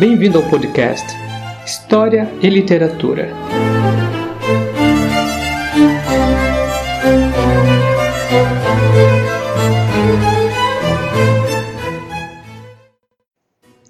Bem-vindo ao podcast História e Literatura.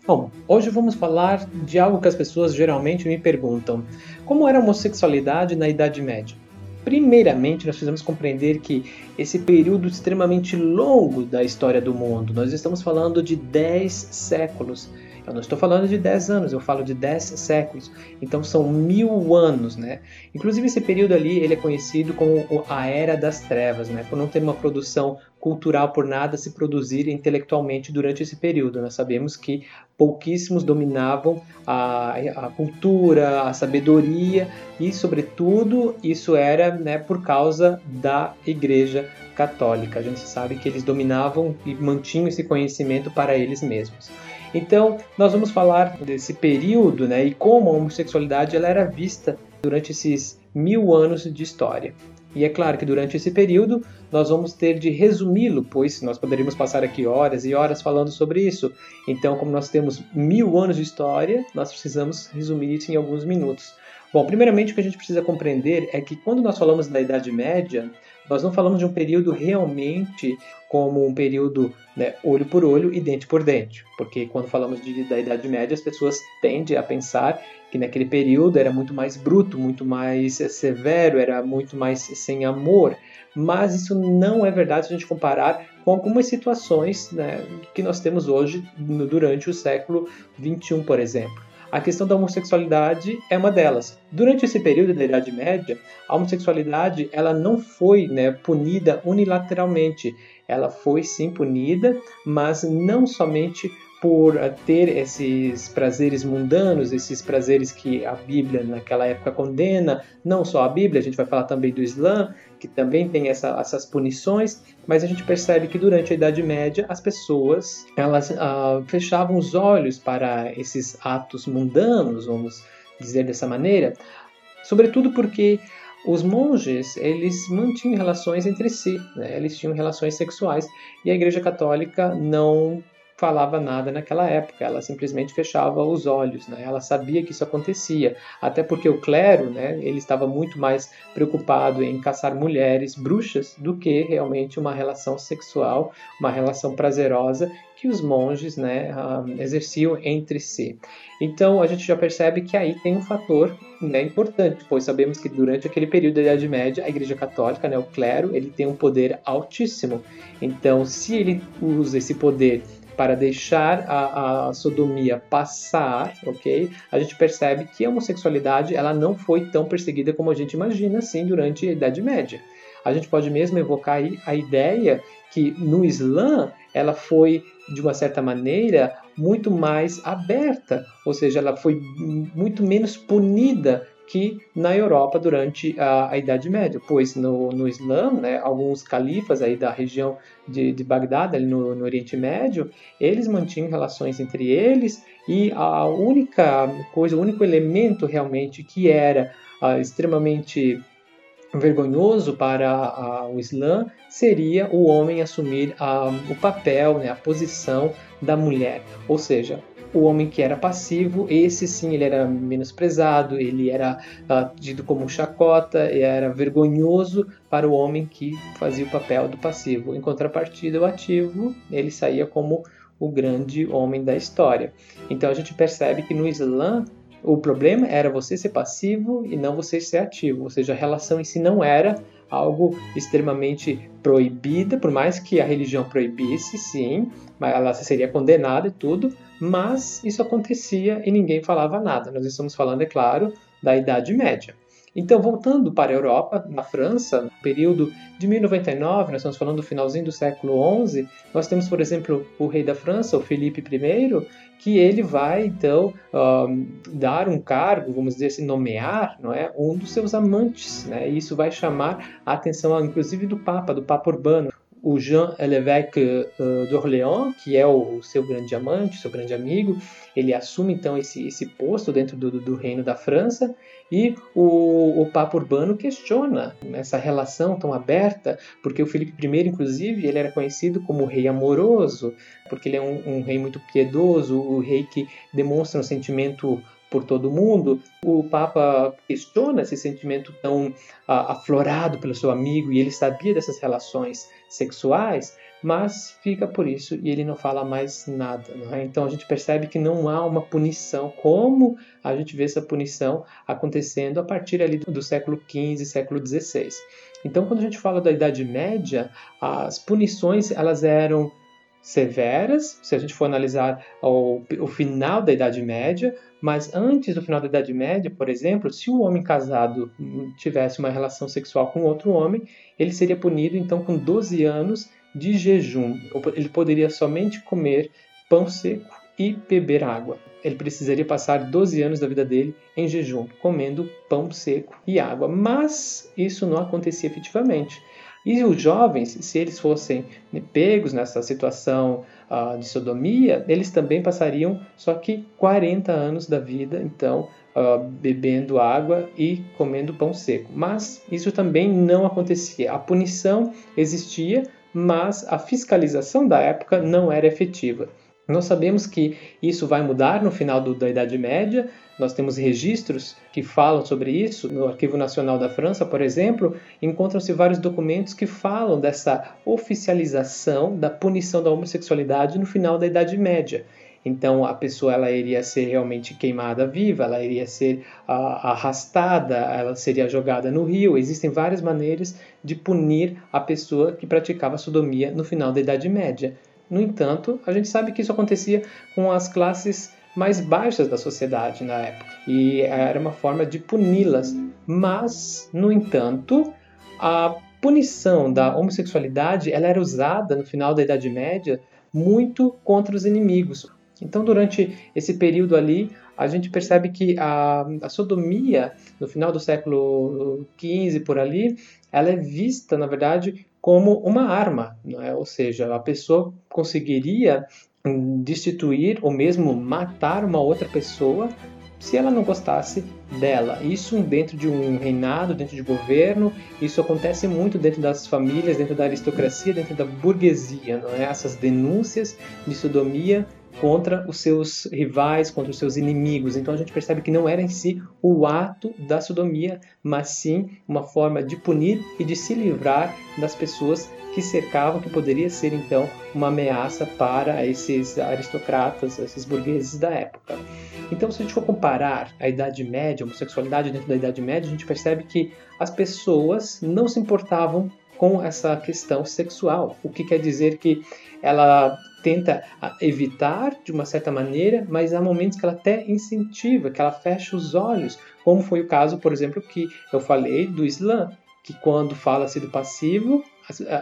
Bom, hoje vamos falar de algo que as pessoas geralmente me perguntam: como era a homossexualidade na Idade Média? Primeiramente, nós precisamos compreender que esse período extremamente longo da história do mundo, nós estamos falando de 10 séculos, eu não estou falando de 10 anos, eu falo de 10 séculos. Então são mil anos, né? Inclusive esse período ali ele é conhecido como a Era das Trevas, né? Por não ter uma produção cultural por nada se produzir intelectualmente durante esse período. Nós sabemos que pouquíssimos dominavam a, a cultura, a sabedoria e, sobretudo, isso era né, por causa da Igreja Católica. A gente sabe que eles dominavam e mantinham esse conhecimento para eles mesmos. Então, nós vamos falar desse período né, e como a homossexualidade ela era vista durante esses mil anos de história. E é claro que durante esse período nós vamos ter de resumi-lo, pois nós poderíamos passar aqui horas e horas falando sobre isso. Então, como nós temos mil anos de história, nós precisamos resumir isso em alguns minutos. Bom, primeiramente o que a gente precisa compreender é que quando nós falamos da Idade Média, nós não falamos de um período realmente como um período né, olho por olho e dente por dente, porque quando falamos de, da Idade Média, as pessoas tendem a pensar que naquele período era muito mais bruto, muito mais severo, era muito mais sem amor, mas isso não é verdade se a gente comparar com algumas situações né, que nós temos hoje durante o século XXI, por exemplo. A questão da homossexualidade é uma delas. Durante esse período da Idade Média, a homossexualidade ela não foi né, punida unilateralmente. Ela foi sim punida, mas não somente por ter esses prazeres mundanos, esses prazeres que a Bíblia naquela época condena, não só a Bíblia, a gente vai falar também do Islã, que também tem essa, essas punições, mas a gente percebe que durante a Idade Média as pessoas elas ah, fechavam os olhos para esses atos mundanos, vamos dizer dessa maneira, sobretudo porque os monges eles mantinham relações entre si, né? eles tinham relações sexuais e a Igreja Católica não falava nada naquela época, ela simplesmente fechava os olhos, né? ela sabia que isso acontecia, até porque o clero né, ele estava muito mais preocupado em caçar mulheres bruxas do que realmente uma relação sexual, uma relação prazerosa que os monges né, ah, exerciam entre si. Então a gente já percebe que aí tem um fator né, importante, pois sabemos que durante aquele período da Idade Média a Igreja Católica, né, o clero, ele tem um poder altíssimo. Então se ele usa esse poder para deixar a, a, sodomia passar, ok? A gente percebe que a homossexualidade ela não foi tão perseguida como a gente imagina assim durante a Idade Média. A gente pode mesmo evocar a ideia que no Islã ela foi de uma certa maneira muito mais aberta, ou seja, ela foi muito menos punida que na Europa durante a, a Idade Média, pois no, no Islã, né, alguns califas aí da região de, de Bagdá, ali no, no Oriente Médio, eles mantinham relações entre eles e a única coisa, o único elemento realmente que era uh, extremamente vergonhoso para o Islã seria o homem assumir o papel, né, a posição da mulher. Ou seja, o homem que era passivo, esse sim ele era menosprezado, ele era uh, tido como chacota, era vergonhoso para o homem que fazia o papel do passivo. Em contrapartida, o ativo ele saía como o grande homem da história. Então a gente percebe que no Islã o problema era você ser passivo e não você ser ativo, ou seja, a relação em si não era algo extremamente proibida, por mais que a religião proibisse, sim, mas ela seria condenada e tudo, mas isso acontecia e ninguém falava nada. Nós estamos falando, é claro, da Idade Média. Então, voltando para a Europa, na França, no período de 1099, nós estamos falando do finalzinho do século XI, nós temos, por exemplo, o rei da França, o Felipe I, que ele vai, então, dar um cargo, vamos dizer assim, nomear não é, um dos seus amantes. Né? E isso vai chamar a atenção, inclusive, do Papa, do Papa Urbano o Jean Lévesque uh, d'Orléans, que é o, seu grande amante, seu grande amigo, ele assume então esse, esse posto dentro do, do, reino da França E o, o Papa Urbano questiona essa relação tão aberta, porque o Felipe I, inclusive, ele era conhecido como rei amoroso, porque ele é um, um rei muito piedoso, o rei que demonstra um sentimento por todo mundo, o Papa questiona esse sentimento tão aflorado pelo seu amigo e ele sabia dessas relações sexuais, mas fica por isso e ele não fala mais nada. É? Então a gente percebe que não há uma punição, como a gente vê essa punição acontecendo a partir ali do século XV, século XVI. Então quando a gente fala da Idade Média, as punições elas eram severas, se a gente for analisar o, o, final da Idade Média, mas antes do final da Idade Média, por exemplo, se um homem casado tivesse uma relação sexual com outro homem, ele seria punido então com 12 anos de jejum. Ele poderia somente comer pão seco e beber água. Ele precisaria passar 12 anos da vida dele em jejum, comendo pão seco e água. Mas isso não acontecia efetivamente. E os jovens, se eles fossem pegos nessa situação uh, de sodomia, eles também passariam só que 40 anos da vida, então, uh, bebendo água e comendo pão seco. Mas isso também não acontecia. A punição existia, mas a fiscalização da época não era efetiva. Nós sabemos que isso vai mudar no final do, da Idade Média. Nós temos registros que falam sobre isso. No Arquivo Nacional da França, por exemplo, encontram-se vários documentos que falam dessa oficialização da punição da homossexualidade no final da Idade Média. Então a pessoa ela iria ser realmente queimada viva, ela iria ser arrastada, ela seria jogada no rio. Existem várias maneiras de punir a pessoa que praticava sodomia no final da Idade Média. No entanto, a gente sabe que isso acontecia com as classes mais baixas da sociedade na época e era uma forma de puni-las. Mas, no entanto, a punição da homossexualidade ela era usada no final da Idade Média muito contra os inimigos. Então, durante esse período ali, a gente percebe que a, a sodomia, no final do século XV por ali, ela é vista, na verdade, como uma arma, é? ou seja, a pessoa conseguiria destituir ou mesmo matar uma outra pessoa se ela não gostasse dela. Isso dentro de um reinado, dentro de governo, isso acontece muito dentro das famílias, dentro da aristocracia, dentro da burguesia, não é? Essas denúncias de sodomia contra os seus rivais, contra os seus inimigos. Então a gente percebe que não era em si o ato da sodomia, mas sim uma forma de punir e de se livrar das pessoas que cercavam, que poderia ser então uma ameaça para esses aristocratas, esses burgueses da época. Então, se a gente for comparar a Idade Média, a homossexualidade dentro da Idade Média, a gente percebe que as pessoas não se importavam com essa questão sexual, o que quer dizer que ela tenta evitar de uma certa maneira, mas há momentos que ela até incentiva, que ela fecha os olhos, como foi o caso, por exemplo, que eu falei do Islã, que quando fala-se do passivo,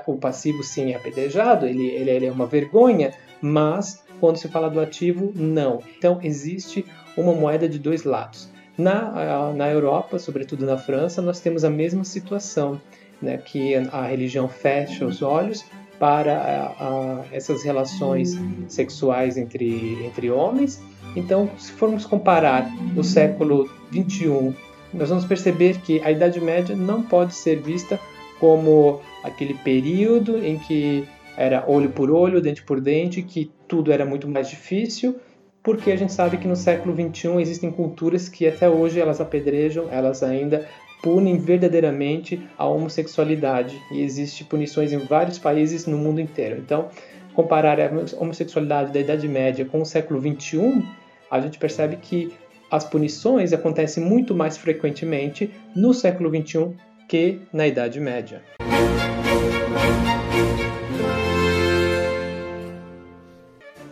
o passivo sim é apedrejado, ele, ele, ele é uma vergonha, mas quando se fala do ativo, não. Então existe uma moeda de dois lados. Na, na Europa, sobretudo na França, nós temos a mesma situação, né, que a religião fecha os olhos para a, a, essas relações sexuais entre, entre homens. Então, se formos comparar o século 21, nós vamos perceber que a Idade Média não pode ser vista como aquele período em que era olho por olho, dente por dente, que tudo era muito mais difícil, porque a gente sabe que no século 21 existem culturas que até hoje elas apedrejam, elas ainda punem verdadeiramente a homossexualidade e existem punições em vários países no mundo inteiro. Então, comparar a homossexualidade da Idade Média com o século 21, a gente percebe que as punições acontecem muito mais frequentemente no século 21 que na Idade Média.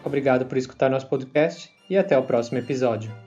Obrigado por escutar nosso podcast e até o próximo episódio.